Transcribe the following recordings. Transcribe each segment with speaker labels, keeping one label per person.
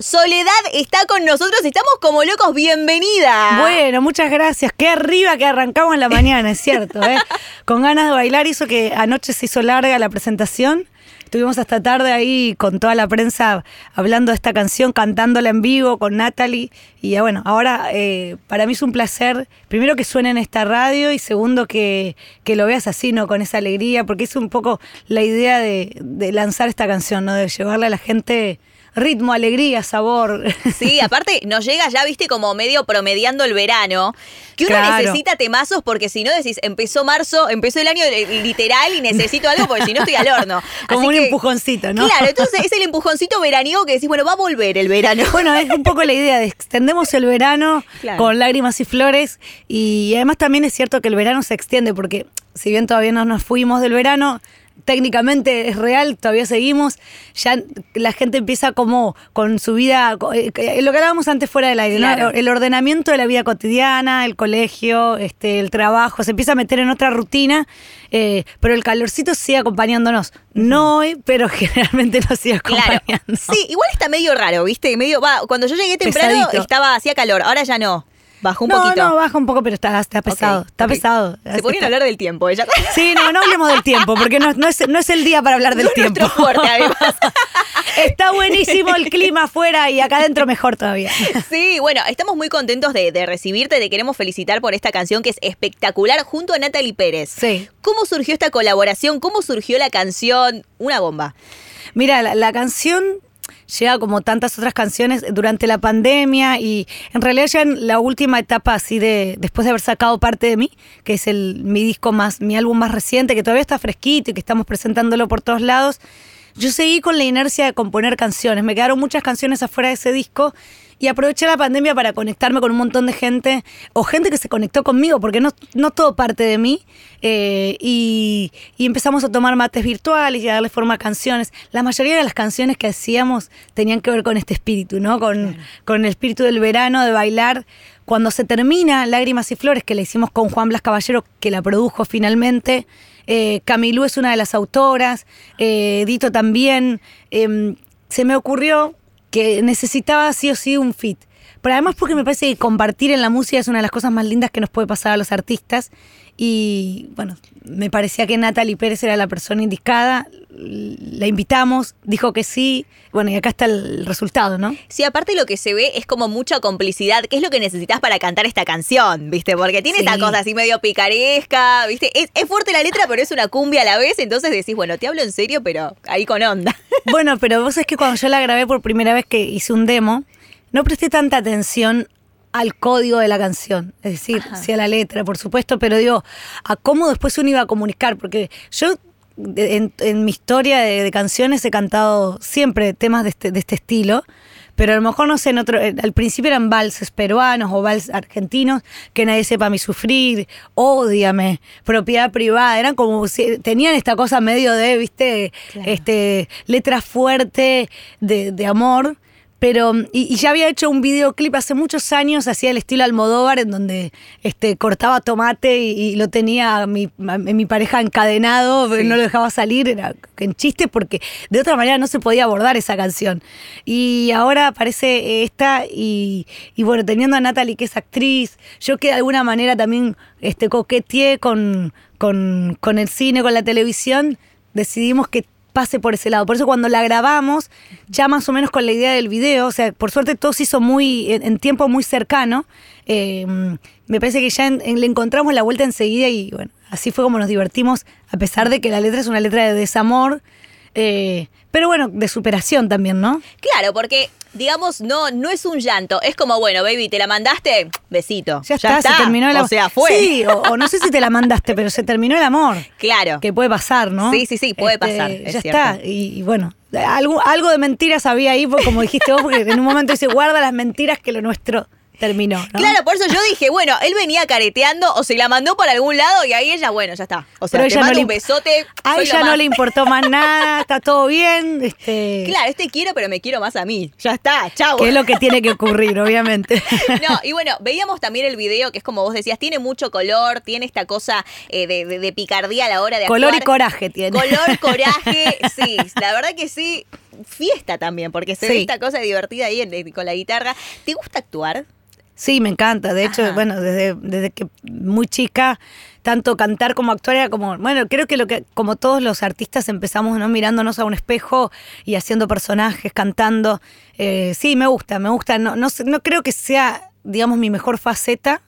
Speaker 1: Soledad está con nosotros, estamos como locos, bienvenida.
Speaker 2: Bueno, muchas gracias. Qué arriba que arrancamos en la mañana, es cierto, ¿eh? Con ganas de bailar, hizo que anoche se hizo larga la presentación. Estuvimos hasta tarde ahí con toda la prensa hablando de esta canción, cantándola en vivo con Natalie. Y bueno, ahora eh, para mí es un placer, primero que suene en esta radio y segundo que, que lo veas así, ¿no? Con esa alegría, porque es un poco la idea de, de lanzar esta canción, ¿no? De llevarle a la gente ritmo, alegría, sabor.
Speaker 1: Sí, aparte nos llega ya, viste, como medio promediando el verano. Que uno
Speaker 2: Claro.
Speaker 1: necesita temazos porque si no decís, empezó marzo, empezó el año eh, literal y necesito algo porque si no estoy al horno.
Speaker 2: Como
Speaker 1: Así
Speaker 2: un
Speaker 1: que-
Speaker 2: empujoncito, ¿no?
Speaker 1: Claro, entonces es el empujoncito veraniego que decís, bueno, va a volver el verano.
Speaker 2: Bueno, es un poco la idea de extendemos el verano
Speaker 1: Claro.
Speaker 2: con lágrimas y flores y además también es cierto que el verano se extiende porque si bien todavía no nos fuimos del verano, técnicamente es real, todavía seguimos, ya la gente empieza como con su vida, eh, eh, lo que hablábamos antes fuera del aire, el ordenamiento de la vida cotidiana, el colegio, este, el trabajo, se empieza a meter en otra rutina, eh, pero el calorcito sigue acompañándonos. No hoy, pero generalmente nos sigue
Speaker 1: Claro.
Speaker 2: acompañando.
Speaker 1: Sí, igual está medio raro, ¿viste? Medio, va, cuando yo llegué temprano
Speaker 2: Pesadito.
Speaker 1: estaba, hacía calor, ahora ya no. Bajó un
Speaker 2: no,
Speaker 1: poquito.
Speaker 2: no, baja un poco, pero está, está pesado.
Speaker 1: Ok,
Speaker 2: está pesado.
Speaker 1: Se ponían a hablar del tiempo, ella.
Speaker 2: Sí, no, no hablemos del tiempo, porque no, no es, no es el día para hablar del
Speaker 1: No
Speaker 2: tiempo.
Speaker 1: nuestro fuerte, además.
Speaker 2: Está buenísimo el clima afuera y acá adentro mejor todavía.
Speaker 1: Sí, bueno, estamos muy contentos de, de recibirte, te queremos felicitar por esta canción que es espectacular junto a Natalie Pérez.
Speaker 2: Sí.
Speaker 1: ¿Cómo surgió esta colaboración? ¿Cómo surgió la canción? Una bomba.
Speaker 2: Mira, la, la canción llega como tantas otras canciones durante la pandemia y en realidad ya en la última etapa así de después de haber sacado parte de mí, que es el mi disco más mi álbum más reciente que todavía está fresquito y que estamos presentándolo por todos lados. Yo seguí con la inercia de componer canciones, me quedaron muchas canciones afuera de ese disco y aproveché la pandemia para conectarme con un montón de gente o gente que se conectó conmigo porque no, no todo parte de mí eh, y, y empezamos a tomar mates virtuales y a darle forma a canciones. La mayoría de las canciones que hacíamos tenían que ver con este espíritu, ¿no? Con, con el espíritu del verano, de bailar. Cuando se termina Lágrimas y Flores, que la hicimos con Juan Blas Caballero, que la produjo finalmente, eh, Camilú es una de las autoras, eh, Dito también, eh, se me ocurrió que necesitaba sí o sí un fit. Pero además porque me parece que compartir en la música es una de las cosas más lindas que nos puede pasar a los artistas. Y bueno, me parecía que Natalie Pérez era la persona indicada. La invitamos, dijo que sí. Bueno, y acá está el resultado, ¿no?
Speaker 1: Sí, aparte lo que se ve es como mucha complicidad, que es lo que necesitas para cantar esta canción, ¿viste? Porque tiene
Speaker 2: Sí.
Speaker 1: esta cosa así medio picaresca, ¿viste? Es, es fuerte la letra, pero es una cumbia a la vez, entonces decís, bueno, te hablo en serio, pero ahí con onda.
Speaker 2: Bueno, pero vos sabés que cuando yo la grabé por primera vez que hice un demo, no presté tanta atención al código de la canción, es decir, sí a la letra, por supuesto, pero digo, a cómo después uno iba a comunicar, porque yo en, en mi historia de, de canciones he cantado siempre temas de este, de este estilo, pero a lo mejor, no sé, en otro, al principio eran valses peruanos o valses argentinos, que nadie sepa mi sufrir, ódiame, propiedad privada, eran como, tenían esta cosa medio de, viste,
Speaker 1: Claro.
Speaker 2: este, letra fuerte de, de amor. Pero, y, y ya había hecho un videoclip hace muchos años, hacía el estilo Almodóvar, en donde este, cortaba tomate y, y lo tenía a mi, a mi pareja encadenado, no lo dejaba salir, era en chiste, porque de otra manera no se podía abordar esa canción. Y ahora aparece esta, y, y bueno, teniendo a Natalie, que es actriz, yo que de alguna manera también este, coqueteé con, con, con el cine, con la televisión, decidimos que pase por ese lado. Por eso cuando la grabamos, ya más o menos con la idea del video, o sea, por suerte todo se hizo muy, en, en tiempo muy cercano, eh, me parece que ya le encontramos la vuelta enseguida y bueno, así fue como nos divertimos, a pesar de que la letra es una letra de desamor, eh, pero bueno, de superación también, ¿no?
Speaker 1: Claro, porque, digamos, no, no es un llanto, es como, bueno, baby, ¿te la mandaste? Besito.
Speaker 2: Ya, está, se terminó el amor.
Speaker 1: O sea, fue.
Speaker 2: Sí, o, o no sé si te la mandaste, pero se terminó el amor.
Speaker 1: Claro.
Speaker 2: Que puede pasar, ¿no? Este,
Speaker 1: Sí, sí, sí, puede pasar, es
Speaker 2: ya
Speaker 1: cierto.
Speaker 2: está. Y, y bueno, algo, algo de mentiras había ahí, como dijiste vos, porque en un momento dice, guarda las mentiras que lo nuestro terminó. ¿no?
Speaker 1: Claro, por eso yo dije, bueno, él venía careteando o se la mandó por algún lado y ahí ella, bueno, ya está. O sea,
Speaker 2: Pero
Speaker 1: te
Speaker 2: ella no le
Speaker 1: un besote.
Speaker 2: A ella no le importó más nada, está todo bien. Este,
Speaker 1: Claro, este quiero, pero me quiero más a mí. Ya está, chau.
Speaker 2: Que es lo que tiene que ocurrir, obviamente.
Speaker 1: No, y bueno, veíamos también el video que es como vos decías, tiene mucho color, tiene esta cosa eh, de, de- de picardía a la hora de
Speaker 2: Color y
Speaker 1: actuar.
Speaker 2: coraje tiene.
Speaker 1: Color, coraje, sí, la verdad que sí. fiesta también, porque se
Speaker 2: Sí.
Speaker 1: ve esta cosa divertida ahí en- en- con la guitarra. ¿Te gusta actuar?
Speaker 2: Sí, me encanta. De hecho,
Speaker 1: Ajá.
Speaker 2: bueno, desde, desde que muy chica, tanto cantar como actuar era como, bueno, creo que lo que, como todos los artistas empezamos, ¿no? Mirándonos a un espejo y haciendo personajes, cantando. Eh, sí, me gusta, me gusta. No, no, no creo que sea, digamos, mi mejor faceta,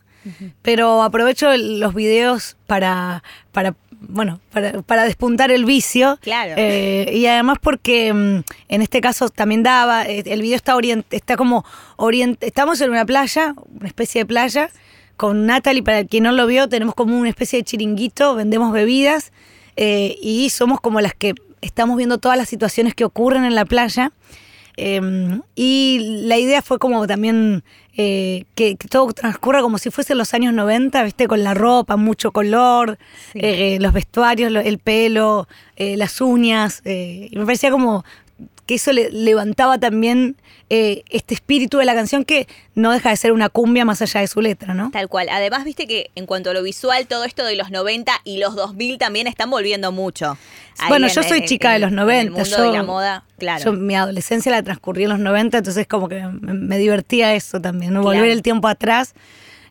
Speaker 2: pero aprovecho los videos para, para bueno, para, para despuntar el vicio.
Speaker 1: Claro.
Speaker 2: Eh, y además porque mm, en este caso también daba, eh, el video está orient, está como orient, estamos en una playa, una especie de playa, con Natalie, para quien no lo vio, tenemos como una especie de chiringuito, vendemos bebidas eh, y somos como las que estamos viendo todas las situaciones que ocurren en la playa. Eh, y la idea fue como también eh, que, que todo transcurra como si fuesen los años 90, ¿viste? Con la ropa, mucho color,
Speaker 1: Sí.
Speaker 2: eh, los vestuarios, lo- el pelo, eh, las uñas. eh, y me parecía como que eso le levantaba también eh, este espíritu de la canción que no deja de ser una cumbia más allá de su letra, ¿no?
Speaker 1: Tal cual. Además, viste que en cuanto a lo visual, todo esto de los 90 y los 2000 también están volviendo mucho. Ahí
Speaker 2: Bueno,
Speaker 1: en-
Speaker 2: yo soy chica de los
Speaker 1: en
Speaker 2: 90.
Speaker 1: el mundo
Speaker 2: yo,
Speaker 1: de la moda, claro.
Speaker 2: yo mi adolescencia la transcurrí en los 90, entonces como que me, me divertía eso también, ¿no? Volver
Speaker 1: Claro.
Speaker 2: el tiempo atrás,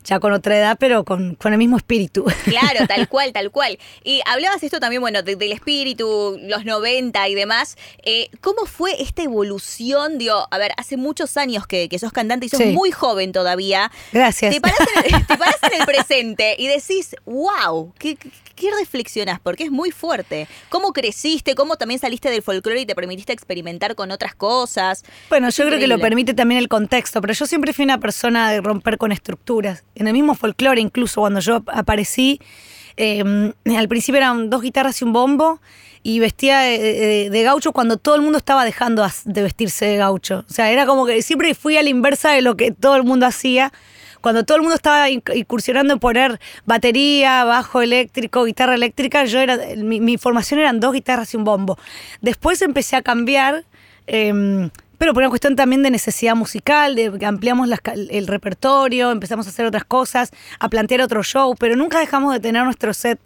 Speaker 2: ya con otra edad, pero con, con el mismo espíritu.
Speaker 1: Claro, tal cual, tal cual. Y hablabas esto también, bueno, de- del espíritu, los 90 y demás. Eh, ¿Cómo fue esta evolución? Digo, a ver, hace muchos años que, que sos cantante y sos
Speaker 2: Sí.
Speaker 1: muy joven todavía.
Speaker 2: Gracias.
Speaker 1: Te parás, en te en el presente y decís, wow, ¿qué, qué, reflexionás? Porque es muy fuerte. ¿Cómo creciste? ¿Cómo también saliste del folclore y te permitiste experimentar con otras cosas?
Speaker 2: Bueno,
Speaker 1: Es
Speaker 2: yo creo que lo permite también el contexto, pero yo siempre fui una persona de romper con estructuras. En el mismo folclore, incluso cuando yo aparecí, eh, al principio eran dos guitarras y un bombo, y vestía de, gaucho cuando todo el mundo estaba dejando de vestirse de gaucho. O sea, era como que siempre fui a la inversa de lo que todo el mundo hacía. Cuando todo el mundo estaba inc- incursionando en poner batería, bajo eléctrico, guitarra eléctrica, yo era, mi, formación eran dos guitarras y un bombo. Después empecé a cambiar, eh, pero por una cuestión también de necesidad musical, de que ampliamos el repertorio, empezamos a hacer otras cosas, a plantear otro show, pero nunca dejamos de tener nuestro set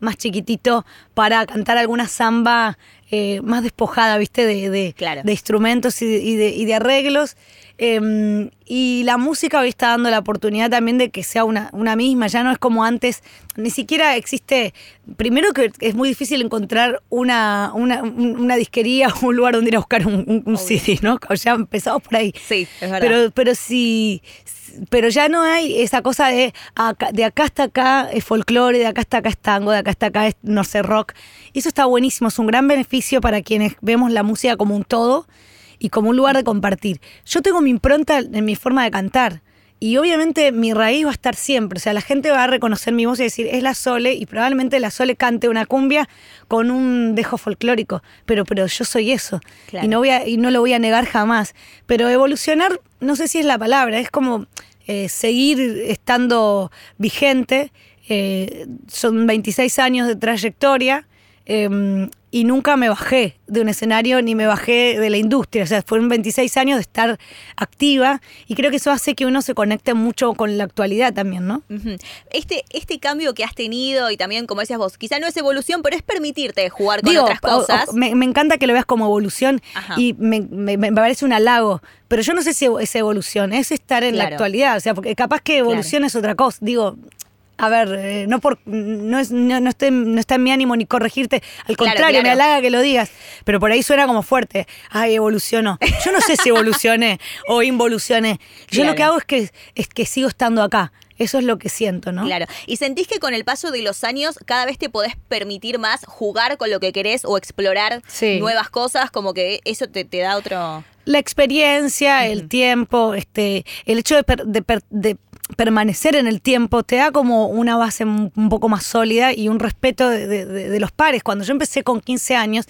Speaker 2: más chiquitito para cantar alguna samba eh, más despojada, ¿viste? De, de-
Speaker 1: Claro.
Speaker 2: de instrumentos y de, y de- y de arreglos. Eh, y la música hoy está dando la oportunidad también de que sea una, una misma, ya no es como antes, ni siquiera existe, primero que es muy difícil encontrar una, una, un- una disquería o un lugar donde ir a buscar un, un- un CD, ¿no? Ya empezamos por ahí.
Speaker 1: Sí, es verdad.
Speaker 2: Pero, pero sí, pero ya no hay esa cosa de acá, de acá hasta acá es folclore, de acá hasta acá es tango, de acá hasta acá es no sé rock. Y eso está buenísimo, es un gran beneficio para quienes vemos la música como un todo y como un lugar de compartir. Yo tengo mi impronta en mi forma de cantar. Y obviamente mi raíz va a estar siempre. O sea, la gente va a reconocer mi voz y decir, es la Sole, y probablemente la Sole cante una cumbia con un dejo folclórico. Pero, pero yo soy eso.
Speaker 1: Claro.
Speaker 2: Y no voy a, y no lo voy a negar jamás. Pero evolucionar, no sé si es la palabra, es como eh, seguir estando vigente. Eh, son 26 años de trayectoria. eh, y nunca me bajé de un escenario ni me bajé de la industria. O sea, fueron 26 años de estar activa y creo que eso hace que uno se conecte mucho con la actualidad también, ¿no?
Speaker 1: Este, este cambio que has tenido y también, como decías vos, quizá no es evolución, pero es permitirte jugar con otras
Speaker 2: o- o-
Speaker 1: cosas.
Speaker 2: me, me encanta que lo veas como evolución
Speaker 1: Ajá.
Speaker 2: y me, me- me parece un halago, pero yo no sé si es evolución, es estar en la actualidad, o sea, porque capaz que evolución es otra cosa, digo... A ver, eh, no por no es no, no estoy- no está en mi ánimo ni corregirte, al
Speaker 1: Claro,
Speaker 2: contrario, me halaga que lo digas, pero por ahí suena como fuerte. Ay, evolucionó. Yo no sé si evolucioné o involucioné. Yo
Speaker 1: Claro.
Speaker 2: lo que hago es que es que sigo estando acá. Eso es lo que siento, ¿no?
Speaker 1: Claro. ¿Y sentís que con el paso de los años cada vez te podés permitir más jugar con lo que querés o explorar
Speaker 2: Sí.
Speaker 1: nuevas cosas? Como que eso te, te da otro...
Speaker 2: la experiencia, el tiempo, este, el hecho de, per- de per- de permanecer en el tiempo te da como una base un poco más sólida y un respeto de, los pares. Cuando yo empecé con 15 años,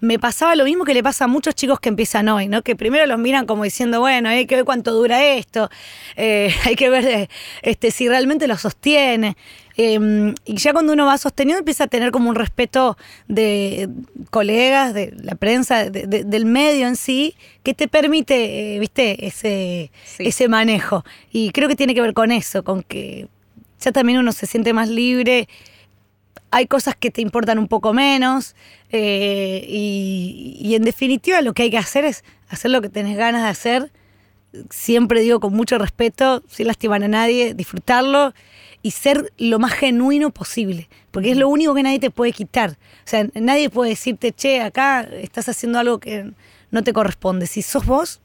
Speaker 2: me pasaba lo mismo que le pasa a muchos chicos que empiezan hoy, ¿no? Que primero los miran como diciendo, bueno, hay que ver cuánto dura esto, eh, hay que ver este, si realmente lo sostiene. Eh, y ya cuando uno va sosteniendo empieza a tener como un respeto de colegas, de la prensa, de- de- del medio en sí, que te permite, eh, viste, ese,
Speaker 1: Sí.
Speaker 2: ese manejo. Y creo que tiene que ver con eso, con que ya también uno se siente más libre hay cosas que te importan un poco menos eh, y, y en definitiva lo que hay que hacer es hacer lo que tenés ganas de hacer, siempre digo con mucho respeto, sin lastimar a nadie, disfrutarlo y ser lo más genuino posible, porque es lo único que nadie te puede quitar. O sea, nadie puede decirte, che, acá estás haciendo algo que no te corresponde. Si sos vos,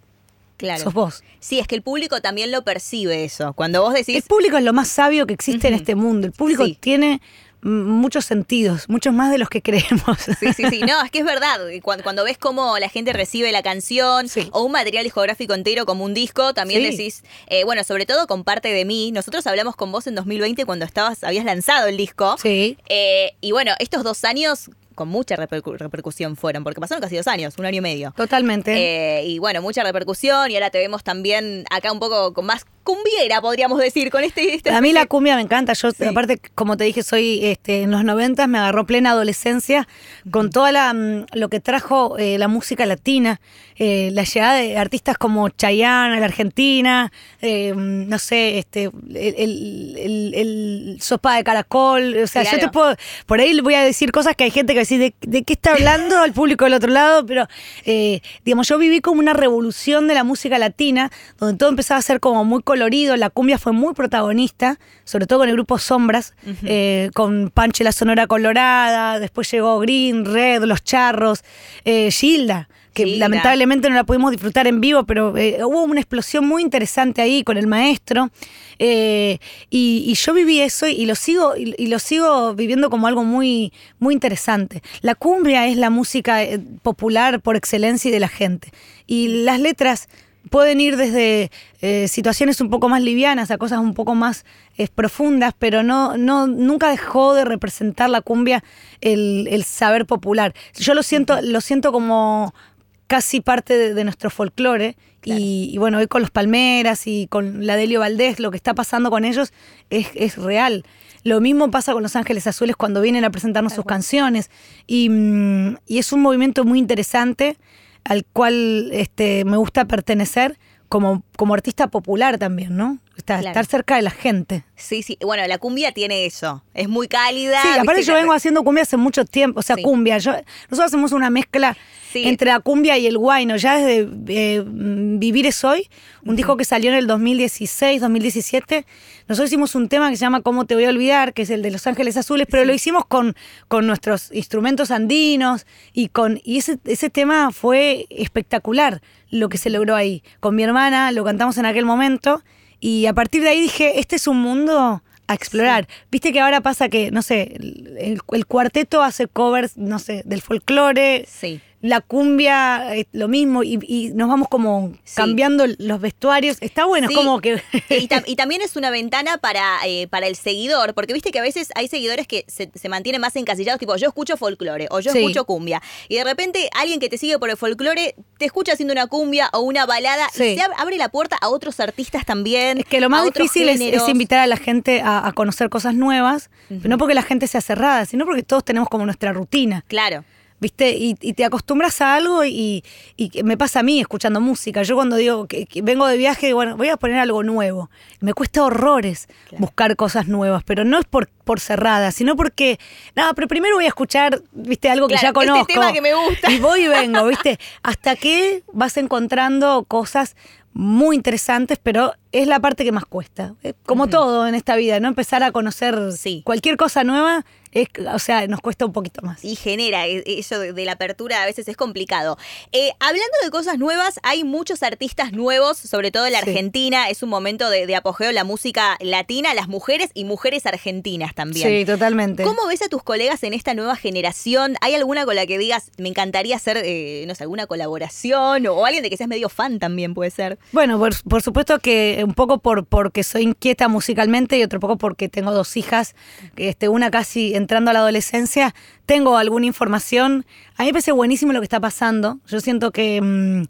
Speaker 1: Claro.
Speaker 2: sos vos.
Speaker 1: Sí, es que el público también lo percibe eso. Cuando vos decís,
Speaker 2: El público es lo más sabio que existe en este mundo. El público
Speaker 1: Sí.
Speaker 2: tiene muchos sentidos, muchos más de los que creemos.
Speaker 1: Sí, sí, sí. No, es que es verdad. Cuando, cuando ves cómo la gente recibe la canción
Speaker 2: Sí.
Speaker 1: o un material discográfico entero como un disco, también
Speaker 2: Sí.
Speaker 1: decís, eh, bueno, sobre todo con parte de mí. Nosotros hablamos con vos en 2020 cuando estabas, habías lanzado el disco.
Speaker 2: Sí.
Speaker 1: Eh, y bueno, estos dos años con mucha repercu- repercusión fueron, porque pasaron casi dos años, un año y medio.
Speaker 2: Totalmente.
Speaker 1: Eh, y bueno, mucha repercusión y ahora te vemos también acá un poco con más cumbiera, podríamos decir, con este... este
Speaker 2: a mí la cumbia me encanta. Yo,
Speaker 1: Sí.
Speaker 2: aparte, como te dije, soy este, en los 90 me agarró plena adolescencia con toda la mm, lo que trajo eh, la música latina, eh, la llegada de artistas como Chayanne la Argentina, eh, mm, no sé, este, el, el- el- el sopa de caracol. O sea, yo te puedo. Por ahí voy a decir cosas que hay gente que decir, ¿de, de qué está hablando el público del otro lado? Pero, digamos, yo viví como una revolución de la música latina, donde todo empezaba a ser como muy colorido. La cumbia fue muy protagonista, sobre todo con el grupo Sombras, eh, con Panche la Sonora Colorada, después llegó Green, Red, Los Charros, eh, Gilda que lamentablemente no la pudimos disfrutar en vivo, pero eh, hubo una explosión muy interesante ahí con el maestro. eh, y, y yo viví eso y lo sigo, y, y lo sigo viviendo como algo muy, muy interesante. La cumbia es la música eh, popular por excelencia y de la gente. Y las letras pueden ir desde eh, situaciones un poco más livianas a cosas un poco más eh, profundas, pero no, no, nunca dejó de representar la cumbia el, el saber popular. Yo lo siento, lo siento como casi parte de, de nuestro folclore. Y, y bueno, hoy con los Palmeras y con la Delio Valdés, lo que está pasando con ellos es, es real. Lo mismo pasa con Los Ángeles Azules cuando vienen a presentarnos sus canciones. Y, mm, y es un movimiento muy interesante al cual este, me gusta pertenecer como, como artista popular también, ¿no? Está-
Speaker 1: Claro.
Speaker 2: Estar cerca de la gente.
Speaker 1: Sí, sí. Bueno, la cumbia tiene eso. Es muy cálida.
Speaker 2: Sí, aparte yo vengo haciendo cumbia hace mucho tiempo, o sea,
Speaker 1: Sí.
Speaker 2: cumbia. Yo, nosotros hacemos una mezcla
Speaker 1: Sí.
Speaker 2: entre la cumbia y el guayno, ya desde eh, Vivir es Hoy, un disco que salió en el 2016, 2017. Nosotros hicimos un tema que se llama Cómo te voy a olvidar, que es el de Los Ángeles Azules, pero lo hicimos con, con nuestros instrumentos andinos y con y ese, ese tema fue espectacular lo que se logró ahí. Con mi hermana lo cantamos en aquel momento y a partir de ahí dije, este es un mundo a explorar. Viste que ahora pasa que, no sé, el, el- el cuarteto hace covers, no sé, del folclore,
Speaker 1: Sí.
Speaker 2: La cumbia, eh, lo mismo, y, y nos vamos como
Speaker 1: Sí.
Speaker 2: cambiando los vestuarios. Está bueno,
Speaker 1: Sí.
Speaker 2: es como que...
Speaker 1: Y, tam- y también es una ventana para, eh, para el seguidor, porque viste que a veces hay seguidores que se, se mantienen más encasillados, tipo yo escucho folclore o yo
Speaker 2: Sí.
Speaker 1: escucho cumbia. Y de repente alguien que te sigue por el folclore te escucha haciendo una cumbia o una balada y se ab- abre la puerta a otros artistas también.
Speaker 2: Es que lo más difícil es, es invitar a la gente a, a conocer cosas nuevas, pero no porque la gente sea cerrada, sino porque todos tenemos como nuestra rutina.
Speaker 1: Claro.
Speaker 2: ¿Viste? Y, y te acostumbras a algo y, y me pasa a mí escuchando música. Yo cuando digo que, que vengo de viaje, bueno, voy a poner algo nuevo. Me cuesta horrores
Speaker 1: Claro.
Speaker 2: buscar cosas nuevas, pero no es por, por cerrada, sino porque, nada, pero primero voy a escuchar, ¿viste? Algo que ya conozco.
Speaker 1: este tema que me gusta.
Speaker 2: Y voy y vengo, ¿viste? Hasta que vas encontrando cosas muy interesantes, pero es la parte que más cuesta. Eh, Como todo en esta vida, ¿no? Empezar a conocer
Speaker 1: Sí.
Speaker 2: cualquier cosa nueva, es, o sea, nos cuesta un poquito más.
Speaker 1: Y genera e- eso de la apertura, a veces es complicado. Eh, hablando de cosas nuevas, hay muchos artistas nuevos, sobre todo en la
Speaker 2: Sí.
Speaker 1: Argentina. Es un momento de, de apogeo la música latina, las mujeres y mujeres argentinas también.
Speaker 2: Sí, totalmente.
Speaker 1: ¿Cómo ves a tus colegas en esta nueva generación? ¿Hay alguna con la que digas, me encantaría hacer, eh, no sé, alguna colaboración? O alguien de que seas medio fan también puede ser.
Speaker 2: Bueno, por, por supuesto que un poco por porque soy inquieta musicalmente y otro poco porque tengo dos hijas, este, una casi entrando a la adolescencia, tengo alguna información. A mí me parece buenísimo lo que está pasando. Yo siento que, mm,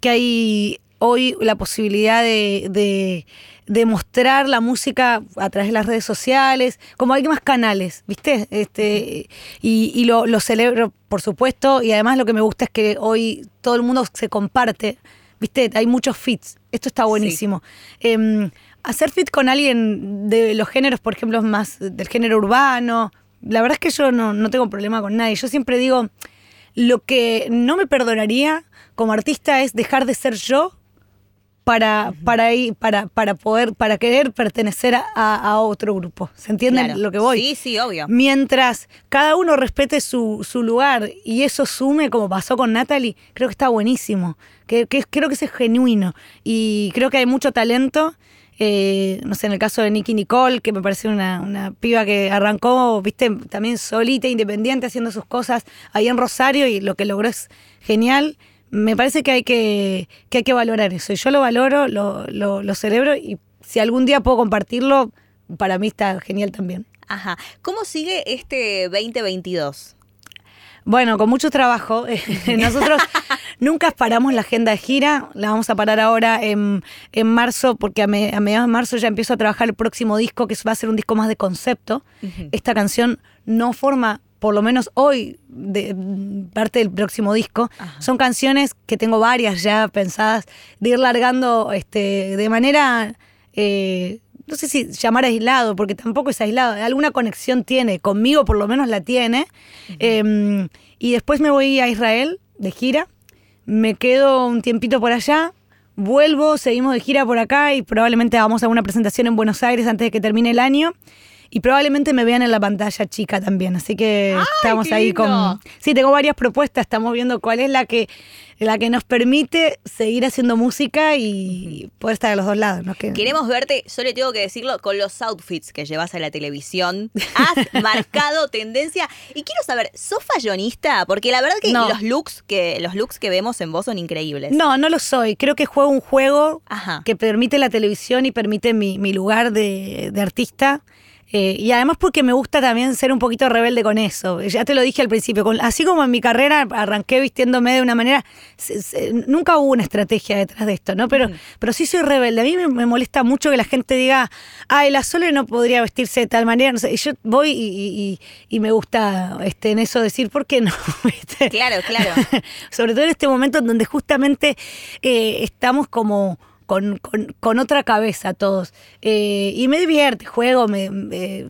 Speaker 2: que hay hoy la posibilidad de, de, de mostrar la música a través de las redes sociales, como hay más canales, ¿viste? Este, y y lo, lo celebro, por supuesto, y además lo que me gusta es que hoy todo el mundo se comparte Viste, hay muchos fits. Esto está buenísimo. Em, hacer fit con alguien de los géneros, por ejemplo, más del género urbano, la verdad es que yo no, no tengo problema con nadie. Yo siempre digo, lo que no me perdonaría como artista es dejar de ser yo para, para, ir, para, para poder, para querer pertenecer a, a otro grupo. ¿Se entiende
Speaker 1: Claro.
Speaker 2: lo que voy?
Speaker 1: Sí, sí, obvio.
Speaker 2: Mientras cada uno respete su, su lugar y eso sume, como pasó con Natalie, creo que está buenísimo. Que, que- creo que eso es genuino. Y creo que hay mucho talento. eh, no sé, en el caso de Nicky Nicole, que me parece una, una piba que arrancó, viste, también solita, independiente, haciendo sus cosas ahí en Rosario y lo que logró es genial. Me parece que hay que, que, hay que valorar eso. Y yo lo valoro, lo, lo, lo celebro y si algún día puedo compartirlo, para mí está genial también.
Speaker 1: Ajá. ¿Cómo sigue este 2022?
Speaker 2: Bueno, con mucho trabajo. Nosotros nunca paramos la agenda de gira. La vamos a parar ahora en, en marzo, porque a, me- a mediados de marzo ya empiezo a trabajar el próximo disco, que va a ser un disco más de concepto. Esta canción no forma, por lo menos hoy, de, parte del próximo disco. Son canciones que tengo varias ya pensadas de ir largando este, de manera. eh, no sé si llamar aislado, porque tampoco es aislado, alguna conexión tiene, conmigo por lo menos la tiene. Eh, y después me voy a Israel de gira, me quedo un tiempito por allá, vuelvo, seguimos de gira por acá y probablemente hagamos alguna presentación en Buenos Aires antes de que termine el año. Y probablemente me vean en la pantalla chica también, así que estamos ahí
Speaker 1: lindo!
Speaker 2: con... Sí, tengo varias propuestas, estamos viendo cuál es la que, la que nos permite seguir haciendo música y poder estar a los dos lados. ¿no? Que-
Speaker 1: Queremos verte, yo le tengo que decirlo, con los outfits que llevas a la televisión. Has marcado tendencia. Y quiero saber, ¿sos fallonista? Porque la verdad que
Speaker 2: No.
Speaker 1: los looks que los looks que vemos en vos son increíbles.
Speaker 2: No, no lo soy. Creo que juego un juego
Speaker 1: Ajá.
Speaker 2: que permite la televisión y permite mi, mi lugar de, de artista. Eh, y además porque me gusta también ser un poquito rebelde con eso. Ya te lo dije al principio, con- así como en mi carrera arranqué vistiéndome de una manera, se- se- nunca hubo una estrategia detrás de esto, ¿no? Pero, pero sí soy rebelde. A mí me, me molesta mucho que la gente diga, ay, la Sole no podría vestirse de tal manera. No sé, y yo voy y, y- y- y me gusta este, en eso decir, ¿por qué no?
Speaker 1: Claro, claro.
Speaker 2: Sobre todo en este momento en donde justamente eh, estamos como con, con- con otra cabeza todos. Eh, y me divierte, juego, me, me-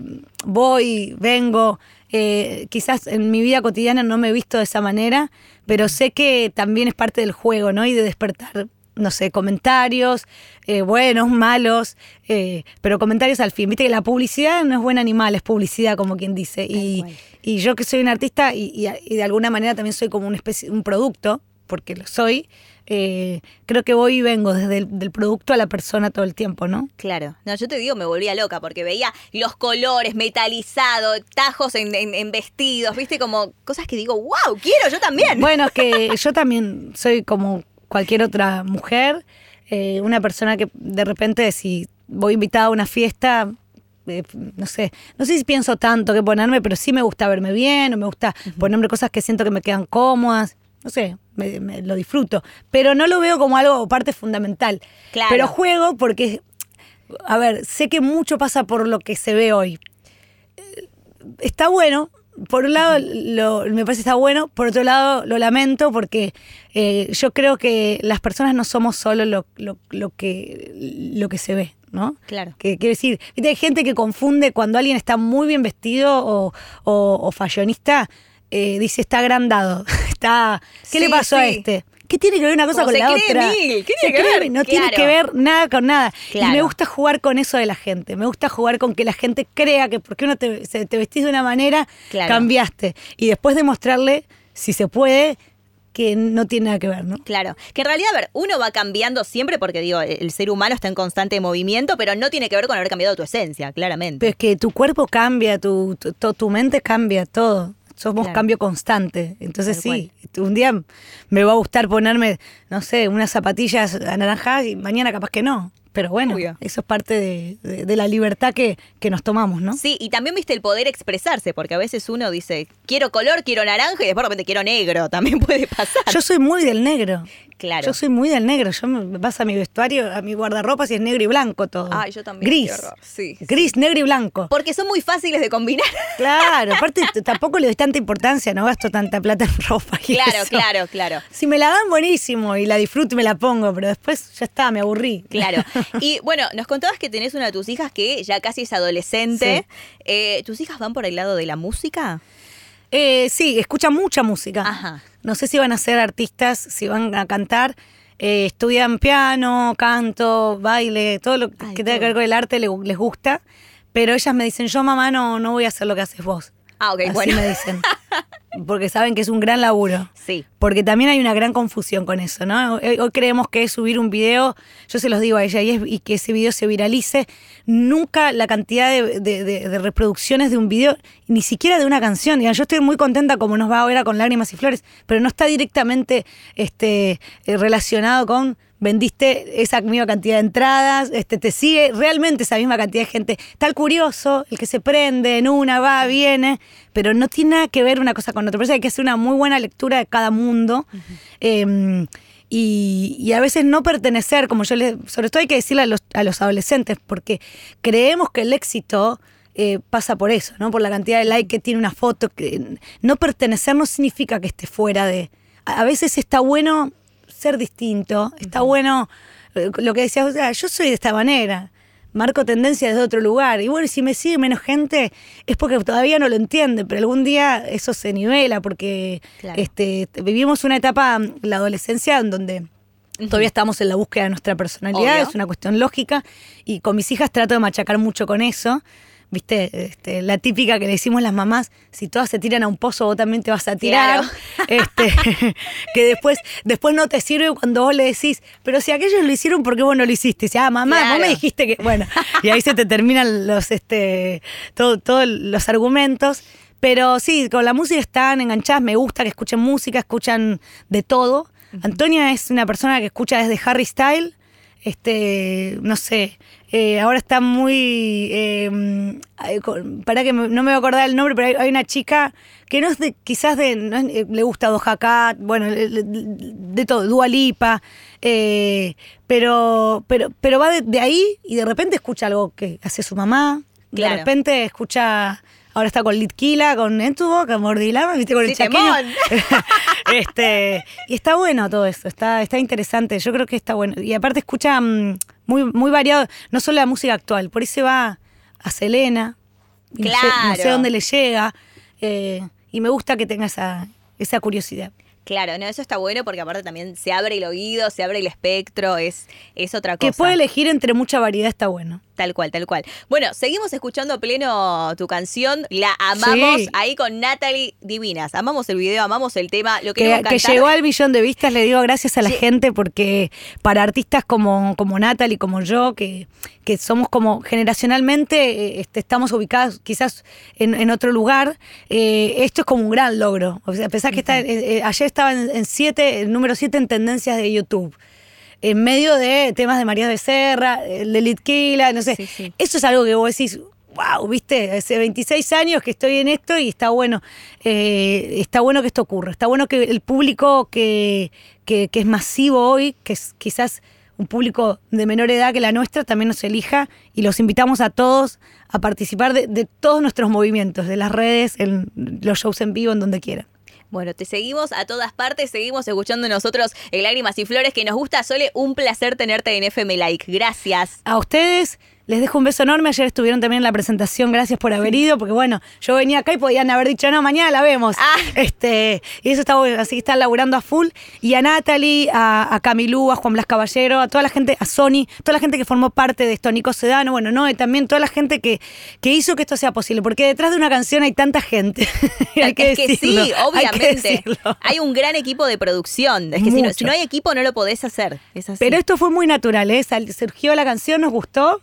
Speaker 2: voy, vengo. Eh, quizás en mi vida cotidiana no me he visto de esa manera, pero sé que también es parte del juego, ¿no? Y de despertar, no sé, comentarios, eh, buenos, malos, eh, pero comentarios al fin. Viste que la publicidad no es buen animal, es publicidad, como quien dice. Y, y yo que soy un artista y, y- y de alguna manera también soy como una especie, un producto, porque lo soy, eh, creo que voy y vengo desde el del producto a la persona todo el tiempo, ¿no?
Speaker 1: Claro. No, yo te digo, me volvía loca porque veía los colores metalizados, tajos en, en- en vestidos, viste, como cosas que digo, wow, quiero yo también.
Speaker 2: Bueno, es que yo también soy como cualquier otra mujer, eh, una persona que de repente si voy invitada a una fiesta, eh, no sé, no sé si pienso tanto que ponerme, pero sí me gusta verme bien, o me gusta ponerme cosas que siento que me quedan cómodas. No sé, me, me- lo disfruto. Pero no lo veo como algo parte fundamental.
Speaker 1: Claro.
Speaker 2: Pero juego porque, a ver, sé que mucho pasa por lo que se ve hoy está bueno. Por un lado, lo- me parece está bueno. Por otro lado, lo lamento porque eh, yo creo que las personas no somos solo lo, lo- lo que, lo que se ve, ¿no?
Speaker 1: Claro.
Speaker 2: Que quiero decir, hay gente que confunde cuando alguien está muy bien vestido o, o, o fashionista, eh, dice está agrandado. está, ¿Qué le
Speaker 1: Sí,
Speaker 2: pasó a este? ¿Qué tiene que ver una cosa
Speaker 1: Como
Speaker 2: con
Speaker 1: se
Speaker 2: la
Speaker 1: cree
Speaker 2: otra?
Speaker 1: mil, ¿qué
Speaker 2: Se
Speaker 1: tiene que
Speaker 2: cree
Speaker 1: ver?
Speaker 2: No tiene que ver nada con nada. Y me gusta jugar con eso de la gente. Me gusta jugar con que la gente crea que porque uno te, se- te vestís de una manera,
Speaker 1: Claro.
Speaker 2: cambiaste. Y después demostrarle, si se puede, que no tiene nada que ver, ¿no?
Speaker 1: Claro, que en realidad, a ver, uno va cambiando siempre porque digo, el ser humano está en constante movimiento, pero no tiene que ver con haber cambiado tu esencia, claramente.
Speaker 2: Pero es que tu cuerpo cambia, tu, tu, tu mente cambia, todo. Somos
Speaker 1: Claro.
Speaker 2: cambio constante. Entonces
Speaker 1: Tal
Speaker 2: sí, un día me va a gustar ponerme, no sé, unas zapatillas anaranjadas y mañana capaz que no. Pero bueno,
Speaker 1: Obvio.
Speaker 2: eso es parte de, de- de la libertad que, que nos tomamos, ¿no?
Speaker 1: Sí, y también viste el poder expresarse, porque a veces uno dice, quiero color, quiero naranja y después de repente quiero negro, también puede pasar.
Speaker 2: Yo soy muy del negro.
Speaker 1: Claro.
Speaker 2: Yo soy muy del negro. Yo me vas a mi vestuario, a mi guardarropa y es negro y blanco todo.
Speaker 1: Ay, yo también,
Speaker 2: Gris.
Speaker 1: Sí,
Speaker 2: Gris, negro y blanco.
Speaker 1: Porque son muy fáciles de combinar.
Speaker 2: Claro, aparte tampoco le doy tanta importancia, no gasto tanta plata en ropa. y
Speaker 1: claro,
Speaker 2: eso.
Speaker 1: claro, claro.
Speaker 2: Si me la dan, buenísimo, y la disfruto y me la pongo, pero después ya está, me aburrí.
Speaker 1: Claro. Y bueno, nos contabas que tenés una de tus hijas que ya casi es adolescente. Eh, ¿Tus hijas van por el lado de la música?
Speaker 2: Eh, sí, escuchan mucha música.
Speaker 1: Ajá.
Speaker 2: No sé si van a ser artistas, si van a cantar. Eh, estudian piano, canto, baile, todo lo
Speaker 1: Ay,
Speaker 2: que tenga que ver con el arte le- les gusta. Pero ellas me dicen, yo mamá no, no voy a hacer lo que haces vos.
Speaker 1: Ah, ok,
Speaker 2: Así
Speaker 1: bueno.
Speaker 2: me dicen. Porque saben que es un gran laburo.
Speaker 1: Sí.
Speaker 2: Porque también hay una gran confusión con eso, ¿no? Hoy, hoy creemos que es subir un video, yo se los digo a ella, y, es- y que ese video se viralice. Nunca la cantidad de, de- de- de reproducciones de un video, ni siquiera de una canción. Digan, yo estoy muy contenta como nos va ahora con Lágrimas y Flores, pero no está directamente este, eh, relacionado con vendiste esa misma cantidad de entradas, este, te sigue realmente esa misma cantidad de gente. Está el curioso, el que se prende en una, va, viene, pero no tiene nada que ver una cosa con otra. Por eso hay que hacer una muy buena lectura de cada mundo. Eh, y, y a veces no pertenecer, como yo les, sobre todo hay que decirle a los, a los adolescentes, porque creemos que el éxito eh, pasa por eso, ¿no? Por la cantidad de like que tiene una foto. Que no pertenecer no significa que esté fuera de. A veces está bueno ser distinto, está bueno eh, lo que decías, o sea, yo soy de esta manera. Marco tendencias de otro lugar. Y bueno, si me sigue menos gente es porque todavía no lo entiende, pero algún día eso se nivela porque
Speaker 1: Claro.
Speaker 2: este, vivimos una etapa, la adolescencia, en donde todavía estamos en la búsqueda de nuestra personalidad,
Speaker 1: Obvio.
Speaker 2: es una cuestión lógica. Y con mis hijas trato de machacar mucho con eso. Viste, este, la típica que le decimos las mamás, si todas se tiran a un pozo, vos también te vas a tirar.
Speaker 1: Claro.
Speaker 2: Este, que después, después no te sirve cuando vos le decís, pero si aquellos lo hicieron, ¿por qué vos no lo hiciste? Y dice, ah, mamá, vos me dijiste que. Bueno, y ahí se te terminan los, este, todo- todos los argumentos. Pero sí, con la música están enganchadas, me gusta que escuchen música, escuchan de todo. Antonia es una persona que escucha desde Harry Style, este, no sé, eh, ahora está muy, eh, con- para que me- no me voy a acordar el nombre, pero hay, hay una chica que no es de, quizás de, no es- eh, le gusta Doja Cat, bueno, le- de todo, Dua Lipa, eh, pero, pero, pero va de, de ahí y de repente escucha algo que hace su mamá,
Speaker 1: Claro.
Speaker 2: de repente escucha, ahora está con Litquila, con Entubo, con Mordilama, viste, con el chaqueño. este, y está bueno todo eso, está, está interesante, yo creo que está bueno. Y aparte escucha mm, muy, muy variado, no solo la música actual, por ahí se va a Selena, no sé- no, sé, dónde le llega, eh, y me gusta que tenga esa, esa curiosidad.
Speaker 1: Claro, no, eso está bueno porque aparte también se abre el oído, se abre el espectro, es, es otra cosa.
Speaker 2: Que puede elegir entre mucha variedad está bueno.
Speaker 1: Tal cual, tal cual. Bueno, seguimos escuchando a pleno tu canción. La amamos
Speaker 2: Sí.
Speaker 1: ahí con Natalie Divinas. Amamos el video, amamos el tema. Lo
Speaker 2: Que, llegó al billón de vistas, le digo gracias a la
Speaker 1: Sí.
Speaker 2: gente porque para artistas como, como Natalie, como yo, que, que somos como generacionalmente, eh, este, estamos ubicados quizás en, en otro lugar, eh, esto es como un gran logro. O sea, pensás que está, eh, eh, ayer estaba en, en siete, el número 7 en tendencias de YouTube. En medio de temas de María Becerra, el de Litquila, no sé.
Speaker 1: Sí, sí.
Speaker 2: Eso es algo que vos decís, wow, viste, hace 26 años que estoy en esto y está bueno, eh, está bueno que esto ocurra, está bueno que el público que, que, que es masivo hoy, que es quizás un público de menor edad que la nuestra, también nos elija y los invitamos a todos a participar de, de todos nuestros movimientos, de las redes, en los shows en vivo, en donde quieran.
Speaker 1: Bueno, te seguimos a todas partes, seguimos escuchando nosotros el Lágrimas y Flores que nos gusta. Sole, un placer tenerte en FM Like. Gracias.
Speaker 2: A ustedes les dejo un beso enorme. Ayer estuvieron también en la presentación. Gracias por haber ido, porque bueno, yo venía acá y podían haber dicho, no, mañana la vemos.
Speaker 1: Ah.
Speaker 2: Este, y eso está bueno, así que están laburando a full. Y a Natalie, a, a Camilú, a Juan Blas Caballero, a toda la gente, a Sony, toda la gente que formó parte de esto, Nico Sedano, bueno, no, y también toda la gente que, que hizo que esto sea posible, porque detrás de una canción hay tanta gente. hay que
Speaker 1: es que
Speaker 2: decirlo,
Speaker 1: sí,
Speaker 2: hay que
Speaker 1: obviamente. Hay, un gran equipo de producción. Es que si no, si no hay equipo no lo podés hacer. Es así.
Speaker 2: Pero esto fue muy natural, ¿eh? Surgió la canción, nos gustó,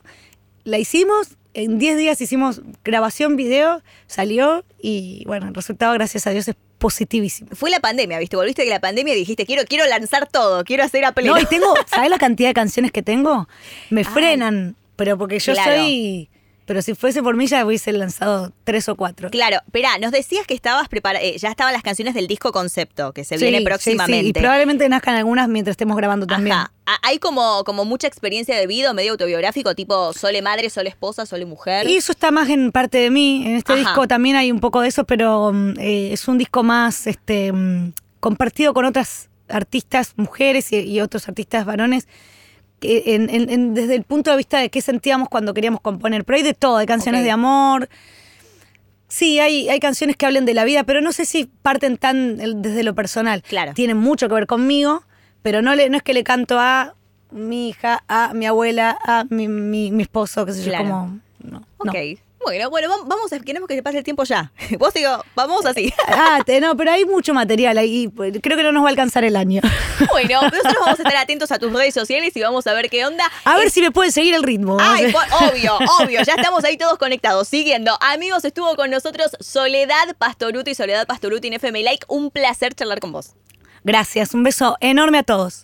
Speaker 2: la hicimos, en 10 días hicimos grabación, video, salió y bueno, el resultado, gracias a Dios, es positivísimo.
Speaker 1: Fue la pandemia, ¿viste? Volviste de la pandemia y dijiste, quiero, quiero lanzar todo, quiero hacer a pleno.
Speaker 2: No, y tengo, ¿sabes la cantidad de canciones que tengo? Me
Speaker 1: Ay.
Speaker 2: frenan, pero porque yo
Speaker 1: Claro.
Speaker 2: soy Pero si fuese por mí ya hubiese lanzado tres o cuatro.
Speaker 1: Claro, espera, nos decías que estabas prepara eh, ya estaban las canciones del disco concepto, que se
Speaker 2: Sí,
Speaker 1: viene
Speaker 2: sí,
Speaker 1: próximamente.
Speaker 2: sí, Y probablemente nazcan algunas mientras estemos grabando también.
Speaker 1: Ajá. Hay como, como mucha experiencia de vida, medio autobiográfico, tipo Sole madre, Sole esposa, Sole mujer.
Speaker 2: Y eso está más en parte de mí. En este
Speaker 1: Ajá.
Speaker 2: disco también hay un poco de eso, pero mm, eh, es un disco más este, mm, compartido con otras artistas mujeres y, y otros artistas varones. En- en- en- desde el punto de vista de qué sentíamos cuando queríamos componer. Pero hay de todo, hay canciones
Speaker 1: Ok.
Speaker 2: de amor. Sí, hay, hay canciones que hablen de la vida, pero no sé si parten tan desde lo personal.
Speaker 1: Claro.
Speaker 2: Tienen mucho que ver conmigo, pero no, le, no es que le canto a mi hija, a mi abuela, a mi, mi, mi esposo, qué sé yo, como... No, no.
Speaker 1: Bueno, bueno, vam- vamos a, queremos que se pase el tiempo ya. Vos digo, vamos así.
Speaker 2: Ah, te- no, pero hay mucho material ahí. pues, Creo que no nos va a alcanzar el año.
Speaker 1: Bueno, nosotros vamos a estar atentos a tus redes sociales y vamos a ver qué onda.
Speaker 2: A ver si me pueden seguir el ritmo.
Speaker 1: Ay, obvio, obvio, ya estamos ahí todos conectados, siguiendo. Amigos, estuvo con nosotros Soledad Pastoruto y Soledad Pastoruto en FM Like. Un placer charlar con vos.
Speaker 2: Gracias, un beso enorme a todos.